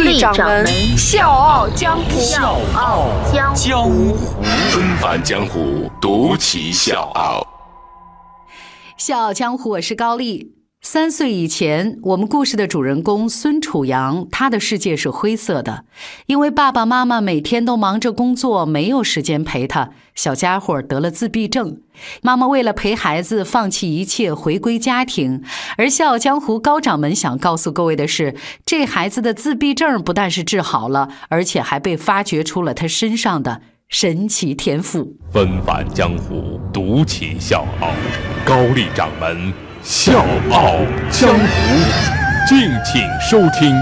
力掌门笑傲江湖，笑傲江湖，纷繁江湖，独骑笑傲。笑傲江湖，我是高丽。三岁以前，我们故事的主人公孙楚阳，他的世界是灰色的，因为爸爸妈妈每天都忙着工作，没有时间陪他。小家伙得了自闭症，妈妈为了陪孩子，放弃一切回归家庭。而笑傲江湖高掌门想告诉各位的是，这孩子的自闭症不但是治好了，而且还被发掘出了他身上的神奇天赋。纷繁江湖，独起笑傲，高丽掌门。笑傲江湖，敬请收听。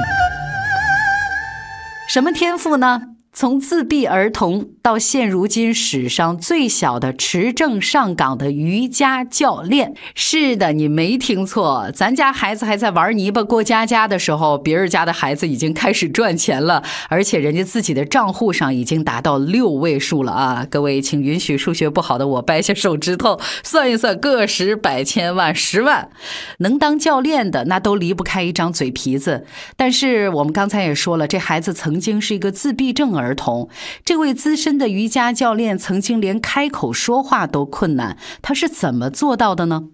什么天赋呢？从自闭儿童到现如今史上最小的持证上岗的瑜伽教练，是的，你没听错，咱家孩子还在玩泥巴过家家的时候，别人家的孩子已经开始赚钱了，而且人家自己的账户上已经达到六位数了啊！各位，请允许数学不好的我掰下手指头算一算，个十百千万十万，能当教练的那都离不开一张嘴皮子。但是我们刚才也说了，这孩子曾经是一个自闭症儿。儿童，这位资深的瑜伽教练曾经连开口说话都困难，他是怎么做到的呢？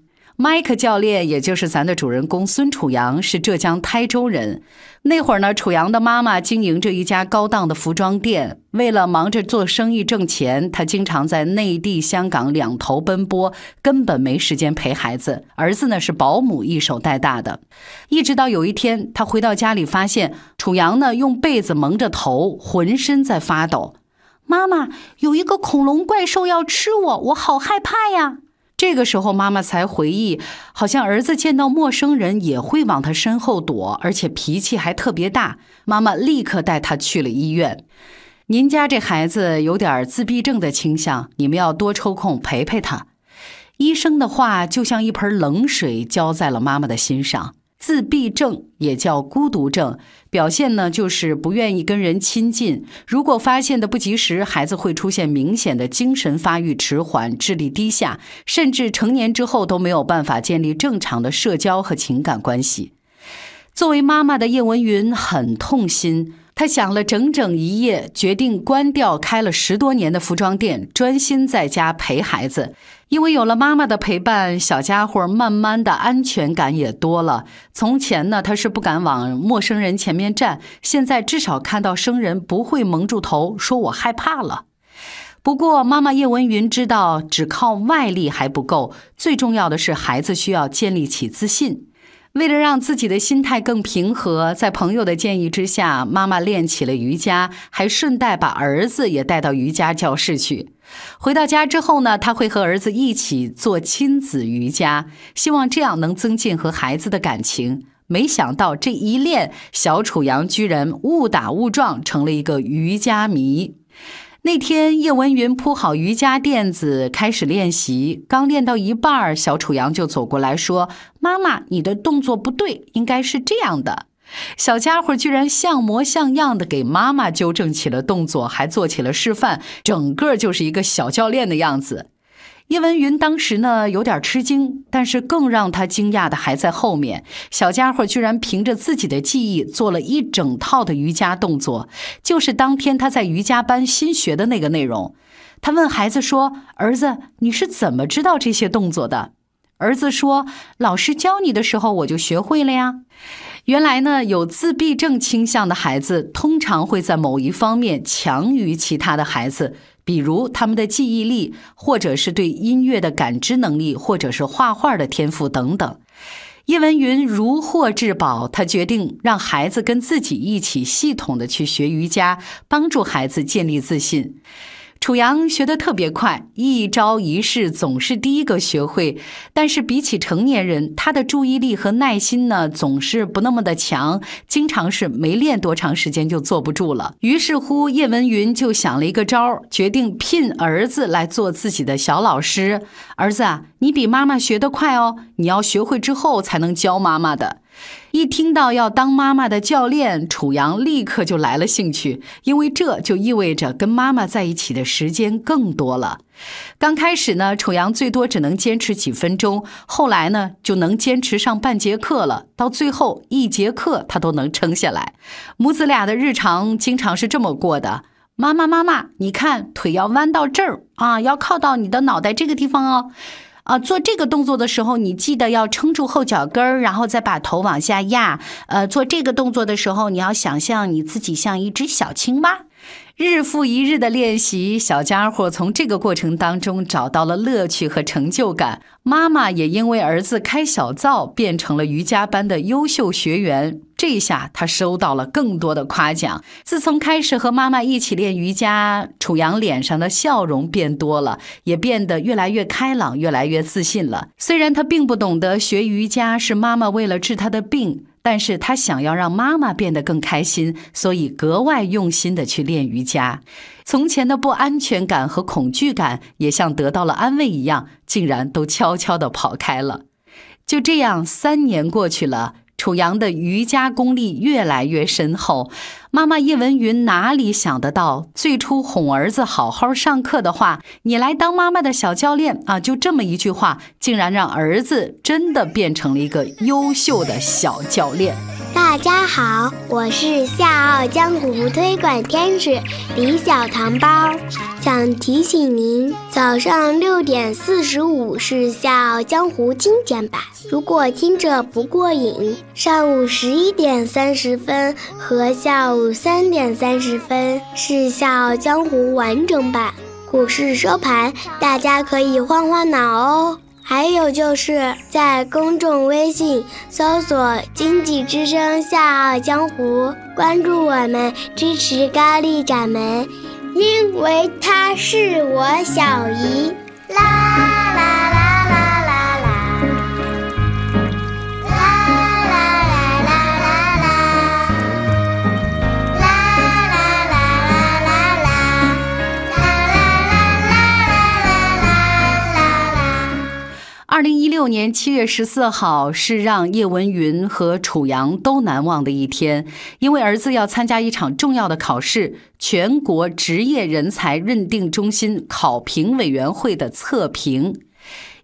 麦克教练，也就是咱的主人公孙楚阳，是浙江台州人。那会儿呢，楚阳的妈妈经营着一家高档的服装店，为了忙着做生意挣钱，他经常在内地、香港两头奔波，根本没时间陪孩子。儿子呢是保姆一手带大的，一直到有一天，他回到家里，发现楚阳呢用被子蒙着头，浑身在发抖。妈妈，有一个恐龙怪兽要吃我，我好害怕呀！这个时候，妈妈才回忆，好像儿子见到陌生人也会往他身后躲，而且脾气还特别大。妈妈立刻带他去了医院。您家这孩子有点自闭症的倾向，你们要多抽空陪陪他。医生的话就像一盆冷水浇在了妈妈的心上。自闭症也叫孤独症，表现呢就是不愿意跟人亲近。如果发现的不及时，孩子会出现明显的精神发育迟缓、智力低下，甚至成年之后都没有办法建立正常的社交和情感关系。作为妈妈的叶文云很痛心。她想了整整一夜，决定关掉开了十多年的服装店，专心在家陪孩子。因为有了妈妈的陪伴，小家伙慢慢的安全感也多了。从前呢，他是不敢往陌生人前面站，现在至少看到生人不会蒙住头，说我害怕了。不过，妈妈叶文云知道，只靠外力还不够，最重要的是孩子需要建立起自信。为了让自己的心态更平和，在朋友的建议之下，妈妈练起了瑜伽，还顺带把儿子也带到瑜伽教室去。回到家之后呢，他会和儿子一起做亲子瑜伽，希望这样能增进和孩子的感情。没想到这一练，小楚阳居然误打误撞成了一个瑜伽迷。那天，叶文云铺好瑜伽垫子，开始练习。刚练到一半，小楚阳就走过来说：“妈妈，你的动作不对，应该是这样的。”小家伙居然像模像样的给妈妈纠正起了动作，还做起了示范，整个就是一个小教练的样子。叶文云当时呢有点吃惊，但是更让他惊讶的还在后面。小家伙居然凭着自己的记忆做了一整套的瑜伽动作，就是当天他在瑜伽班新学的那个内容。他问孩子说：“儿子，你是怎么知道这些动作的？”儿子说：“老师教你的时候我就学会了呀。”原来呢，有自闭症倾向的孩子通常会在某一方面强于其他的孩子。比如他们的记忆力，或者是对音乐的感知能力，或者是画画的天赋等等。叶文云如获至宝，他决定让孩子跟自己一起系统的去学瑜伽，帮助孩子建立自信。楚阳学得特别快，一招一式总是第一个学会。但是比起成年人，他的注意力和耐心呢，总是不那么的强，经常是没练多长时间就坐不住了。于是乎，叶文云就想了一个招儿，决定聘儿子来做自己的小老师。儿子啊，你比妈妈学得快哦，你要学会之后才能教妈妈的。一听到要当妈妈的教练，楚阳立刻就来了兴趣，因为这就意味着跟妈妈在一起的时间更多了。刚开始呢，楚阳最多只能坚持几分钟，后来呢就能坚持上半节课了，到最后一节课他都能撑下来。母子俩的日常经常是这么过的：妈妈，妈妈，你看腿要弯到这儿啊，要靠到你的脑袋这个地方哦。啊，做这个动作的时候，你记得要撑住后脚跟儿，然后再把头往下压。呃，做这个动作的时候，你要想象你自己像一只小青蛙。日复一日的练习，小家伙从这个过程当中找到了乐趣和成就感。妈妈也因为儿子开小灶，变成了瑜伽班的优秀学员。这下他收到了更多的夸奖。自从开始和妈妈一起练瑜伽，楚阳脸上的笑容变多了，也变得越来越开朗，越来越自信了。虽然他并不懂得学瑜伽是妈妈为了治他的病。但是他想要让妈妈变得更开心，所以格外用心的去练瑜伽。从前的不安全感和恐惧感也像得到了安慰一样，竟然都悄悄的跑开了。就这样，三年过去了。楚阳的瑜伽功力越来越深厚，妈妈叶文云哪里想得到，最初哄儿子好好上课的话，你来当妈妈的小教练啊，就这么一句话，竟然让儿子真的变成了一个优秀的小教练。大家好，我是笑傲江湖推广天使李小糖包，想提醒您，早上六点四十五是笑傲江湖精简版，如果听着不过瘾，上午十一点三十分和下午三点三十分是笑傲江湖完整版。股市收盘，大家可以换换脑哦。还有就是在公众微信搜索“经济之声笑傲江湖”，关注我们，支持高丽掌门，因为她是我小姨。啦啦六年七月十四号是让叶文云和楚阳都难忘的一天，因为儿子要参加一场重要的考试——全国职业人才认定中心考评委员会的测评。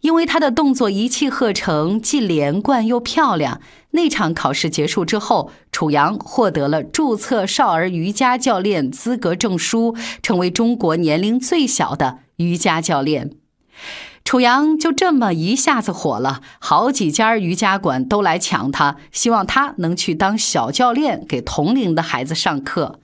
因为他的动作一气呵成，既连贯又漂亮。那场考试结束之后，楚阳获得了注册少儿瑜伽教练资格证书，成为中国年龄最小的瑜伽教练。楚阳就这么一下子火了，好几家瑜伽馆都来抢他，希望他能去当小教练，给同龄的孩子上课。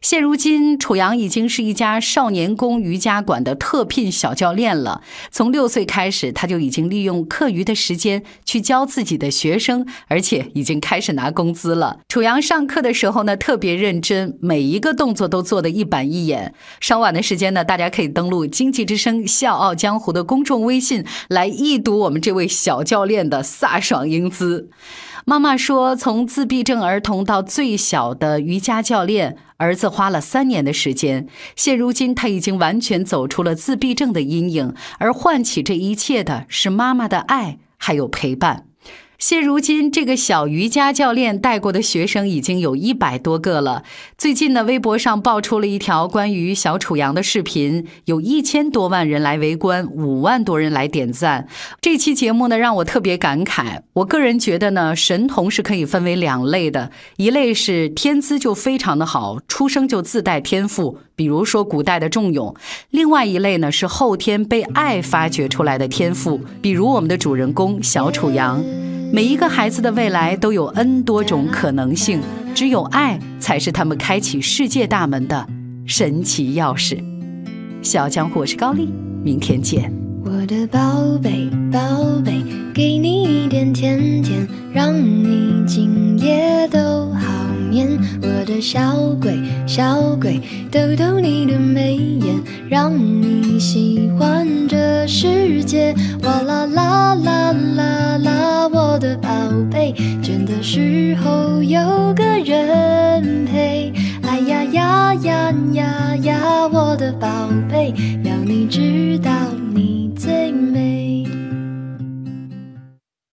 现如今，楚阳已经是一家少年宫瑜伽馆的特聘小教练了。从六岁开始，他就已经利用课余的时间去教自己的学生，而且已经开始拿工资了。楚阳上课的时候呢，特别认真，每一个动作都做得一板一眼。稍晚的时间呢，大家可以登录《经济之声笑傲江湖》的公众微信，来一睹我们这位小教练的飒爽英姿。妈妈说，从自闭症儿童到最小的瑜伽教练，儿子花了三年的时间。现如今，他已经完全走出了自闭症的阴影，而唤起这一切的是妈妈的爱，还有陪伴。现如今，这个小瑜伽教练带过的学生已经有一百多个了。最近呢，微博上爆出了一条关于小楚阳的视频，有一千多万人来围观，五万多人来点赞。这期节目呢，让我特别感慨。我个人觉得呢，神童是可以分为两类的，一类是天资就非常的好，出生就自带天赋，比如说古代的仲永；另外一类呢，是后天被爱发掘出来的天赋，比如我们的主人公小楚阳。每一个孩子的未来都有 N 多种可能性，只有爱才是他们开启世界大门的神奇钥匙。小江湖，我是高丽，明天见。我的宝贝宝贝，给你一点甜甜，让你今夜都好眠。我的小鬼小鬼，逗逗你的眉眼，让你喜欢这世界。哇啦啦啦啦啦，我的宝贝，倦的时候有个人陪。哎呀呀呀呀呀，我的宝贝，要你知道你最美。